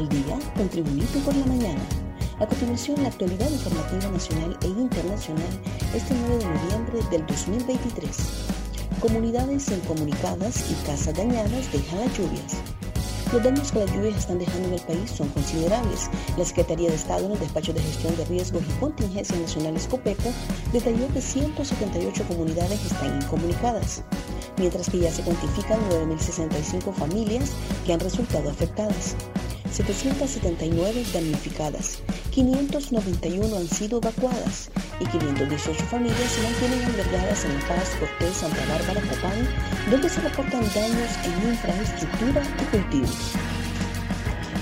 al día con Tribunito por la mañana. A continuación, la actualidad informativa nacional e internacional este 9 de noviembre del 2023. Comunidades incomunicadas y casas dañadas dejan las lluvias. Los daños que las lluvias están dejando en el país son considerables. La Secretaría de Estado en el Despacho de Gestión de Riesgos y Contingencias Nacionales COPECO detalló que 178 comunidades están incomunicadas, mientras que ya se cuantifican 9.065 familias que han resultado afectadas. 779 damnificadas, 591 han sido evacuadas y 518 familias se mantienen albergadas en La Paz, Cortés, Santa Bárbara, Copán, donde se reportan daños en infraestructura y cultivos.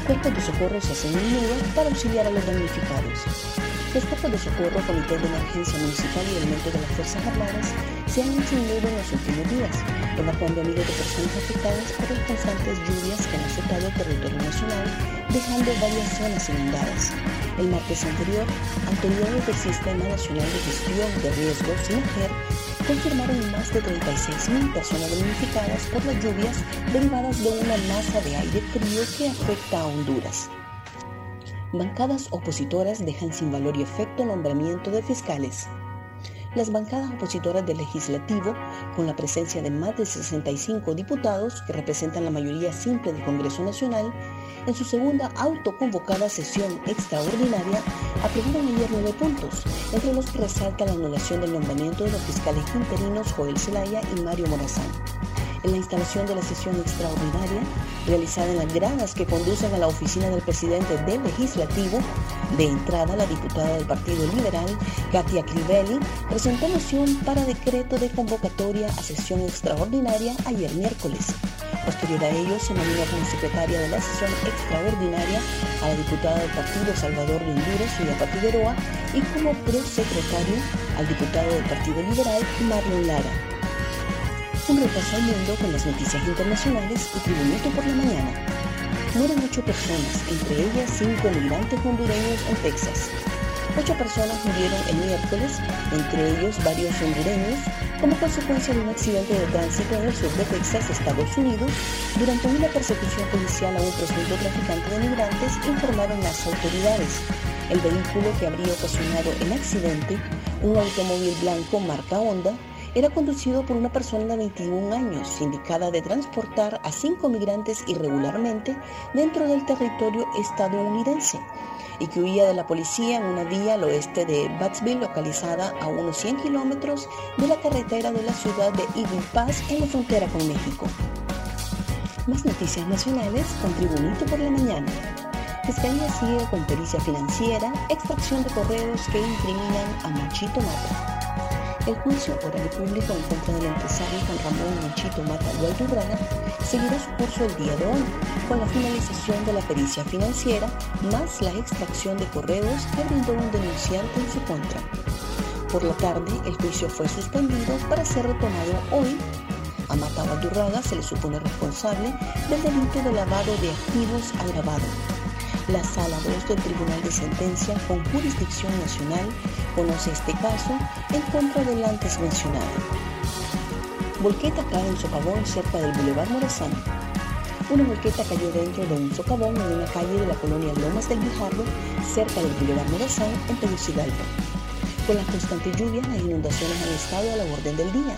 Cuerpos de socorro se hacen un nudo para auxiliar a los damnificados. Los cuerpos de socorro, comités de emergencia municipal y elementos de las Fuerzas Armadas se han nudo en los últimos días, evacuando a miles de personas afectadas por las constantes lluvias que han afectado el territorio nacional, dejando varias zonas inundadas. El martes anterior, autoridades del Sistema Nacional de Gestión de Riesgos, SINAGER, confirmaron más de 36.000 personas damnificadas por las lluvias derivadas de una masa de aire frío que afecta a Honduras. Bancadas opositoras dejan sin valor y efecto nombramiento de fiscales. Las bancadas opositoras del legislativo, con la presencia de más de 65 diputados que representan la mayoría simple del Congreso Nacional, en su segunda autoconvocada sesión extraordinaria, aprobaron ayer nueve puntos, entre los que resalta la anulación del nombramiento de los fiscales interinos Joel Zelaya y Mario Morazán en la instalación de la sesión extraordinaria realizada en las gradas que conducen a la oficina del presidente del legislativo. De entrada, la diputada del Partido Liberal, Katia Crivelli, presentó moción para decreto de convocatoria a sesión extraordinaria ayer miércoles. Posterior a ello, se nominó como secretaria de la sesión extraordinaria a la diputada del Partido Salvador Honduras, Julia Figueroa, y como prosecretario al diputado del Partido Liberal, Marlon Lara un repaso al mundo con las noticias internacionales y Tribunito por la mañana. Mueren ocho personas, entre ellas cinco migrantes hondureños en Texas. Ocho personas murieron el miércoles, entre ellos varios hondureños, como consecuencia de un accidente de tránsito en el sur de Texas, Estados Unidos, durante una persecución policial a un presunto traficante de migrantes, informaron las autoridades. El vehículo que habría ocasionado el accidente, un automóvil blanco marca Honda, era conducido por una persona de 21 años, indicada de transportar a cinco migrantes irregularmente dentro del territorio estadounidense y que huía de la policía en una vía al oeste de Battsville, localizada a unos 100 kilómetros de la carretera de la ciudad de Eagle Pass en la frontera con México. Más noticias nacionales con Tribunito por la Mañana. Fiscalía sigue con pericia financiera, extracción de correos que incriminan a Machito Mata. El juicio oral público en contra del empresario Juan Ramón Manchito Mata Guayubraga seguirá su curso el día de hoy, con la finalización de la pericia financiera, más la extracción de correos que brindó un denunciante en su contra. Por la tarde, el juicio fue suspendido para ser retomado hoy. A Mata Guayurraga se le supone responsable del delito de lavado de activos agravado la Sala 2 del Tribunal de Sentencia con jurisdicción nacional conoce este caso en contra del antes mencionado. Volqueta cae en socavón cerca del Boulevard Morazán. Una volqueta cayó dentro de un socavón en una calle de la colonia Lomas del Guijarro, cerca del Boulevard Morazán, en Tegucigalpa. Con las constantes lluvias, las inundaciones han estado a la orden del día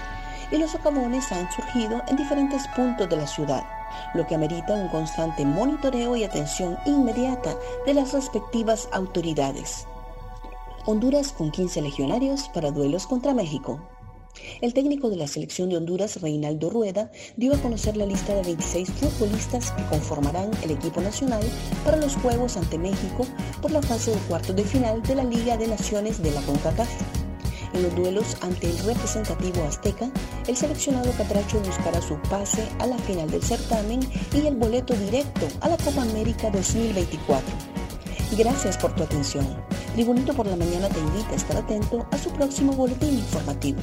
y los socavones han surgido en diferentes puntos de la ciudad lo que amerita un constante monitoreo y atención inmediata de las respectivas autoridades. Honduras con 15 legionarios para duelos contra México. El técnico de la selección de Honduras, Reinaldo Rueda, dio a conocer la lista de 26 futbolistas que conformarán el equipo nacional para los Juegos ante México por la fase de cuartos de final de la Liga de Naciones de la CONCACAF. En los duelos ante el representativo azteca, el seleccionado catracho buscará su pase a la final del certamen y el boleto directo a la Copa América 2024. Gracias por tu atención. Tribunito por la Mañana te invita a estar atento a su próximo boletín informativo.